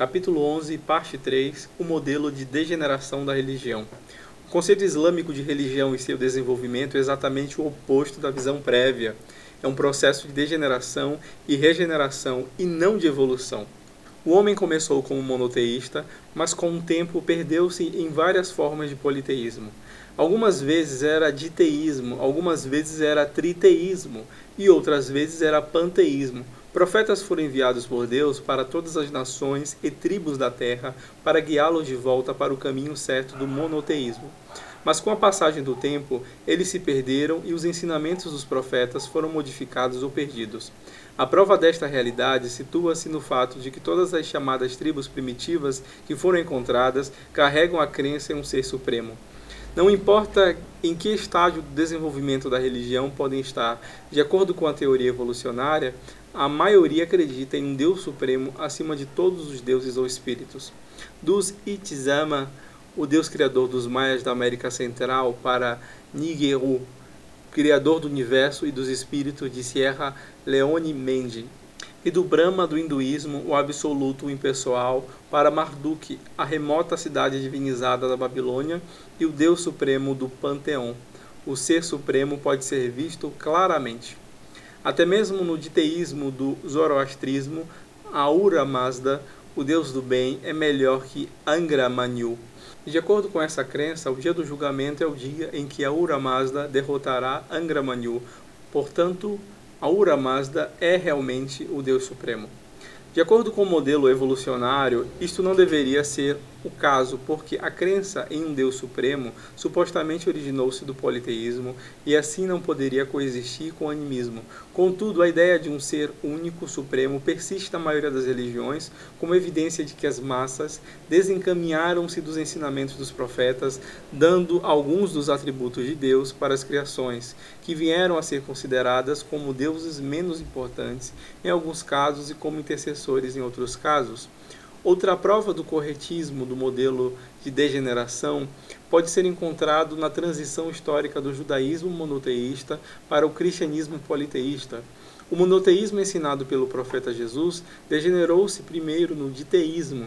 Capítulo 11, parte 3 O modelo de degeneração da religião. O conceito islâmico de religião e seu desenvolvimento é exatamente o oposto da visão prévia. É um processo de degeneração e regeneração e não de evolução. O homem começou como monoteísta, mas com o tempo perdeu-se em várias formas de politeísmo. Algumas vezes era diteísmo, algumas vezes era triteísmo e outras vezes era panteísmo Profetas foram enviados por Deus para todas as nações e tribos da terra para guiá-los de volta para o caminho certo do monoteísmo. Mas com a passagem do tempo, eles se perderam e os ensinamentos dos profetas foram modificados ou perdidos. A prova desta realidade situa-se no fato de que todas as chamadas tribos primitivas que foram encontradas carregam a crença em um ser supremo. Não importa em que estágio do desenvolvimento da religião podem estar, de acordo com a teoria evolucionária, a maioria acredita em um Deus supremo acima de todos os deuses ou espíritos. Dos Itzama, o Deus criador dos maias da América Central, para Nigeru, criador do universo e dos espíritos de Sierra Leone Mendy, e do Brahma do hinduísmo, o absoluto impessoal, para Marduk, a remota cidade divinizada da Babilônia, e o Deus supremo do Panteão. O ser supremo pode ser visto claramente. Até mesmo no diteísmo do zoroastrismo, Aura Mazda, o deus do bem, é melhor que Angra Manyu. De acordo com essa crença, o dia do julgamento é o dia em que Aura Mazda derrotará Angra Manyu. Portanto, Aura Mazda é realmente o Deus Supremo. De acordo com o modelo evolucionário, isto não deveria ser o caso, porque a crença em um Deus supremo supostamente originou-se do politeísmo e assim não poderia coexistir com o animismo. Contudo, a ideia de um ser único supremo persiste na maioria das religiões, como evidência de que as massas desencaminharam-se dos ensinamentos dos profetas, dando alguns dos atributos de Deus para as criações, que vieram a ser consideradas como deuses menos importantes em alguns casos e como intercessores em outros casos. Outra prova do corretismo do modelo de degeneração pode ser encontrado na transição histórica do judaísmo monoteísta para o cristianismo politeísta. O monoteísmo ensinado pelo profeta Jesus degenerou-se primeiro no diteísmo,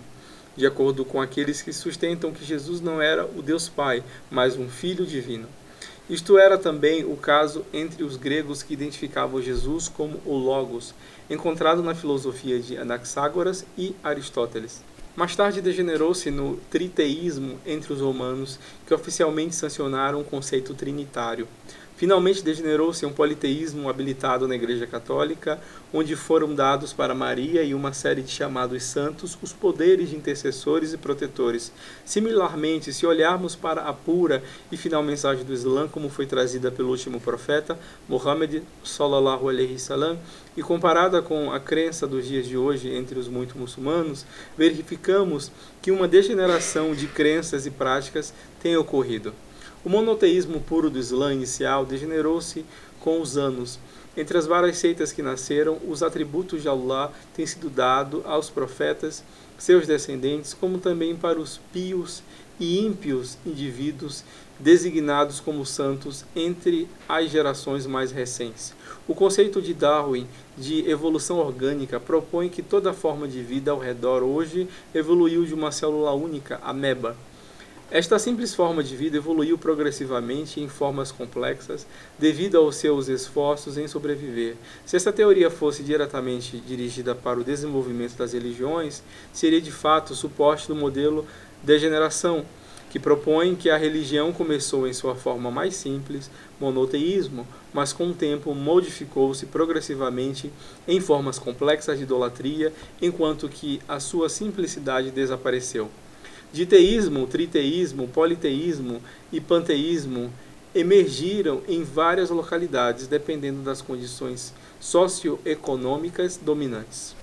de acordo com aqueles que sustentam que Jesus não era o Deus Pai, mas um Filho divino. Isto era também o caso entre os gregos que identificavam Jesus como o Logos, encontrado na filosofia de Anaxágoras e Aristóteles. Mais tarde degenerou-se no triteísmo entre os romanos, que oficialmente sancionaram o conceito trinitário. Finalmente degenerou-se um politeísmo habilitado na Igreja Católica, onde foram dados para Maria e uma série de chamados santos os poderes de intercessores e protetores. Similarmente, se olharmos para a pura e final mensagem do Islã, como foi trazida pelo último profeta, Muhammad sallallahu alaihi salam, e comparada com a crença dos dias de hoje entre os muitos muçulmanos, verificamos que uma degeneração de crenças e práticas tem ocorrido. O monoteísmo puro do Islã inicial degenerou-se com os anos. Entre as várias seitas que nasceram, os atributos de Allah têm sido dados aos profetas, seus descendentes, como também para os pios e ímpios indivíduos designados como santos entre as gerações mais recentes. O conceito de Darwin de evolução orgânica propõe que toda forma de vida ao redor hoje evoluiu de uma célula única, ameba. Esta simples forma de vida evoluiu progressivamente em formas complexas devido aos seus esforços em sobreviver. Se essa teoria fosse diretamente dirigida para o desenvolvimento das religiões, seria de fato o suporte do modelo degeneração, que propõe que a religião começou em sua forma mais simples, monoteísmo, mas com o tempo modificou-se progressivamente em formas complexas de idolatria, enquanto que a sua simplicidade desapareceu. Diteísmo, triteísmo, politeísmo e panteísmo emergiram em várias localidades, dependendo das condições socioeconômicas dominantes.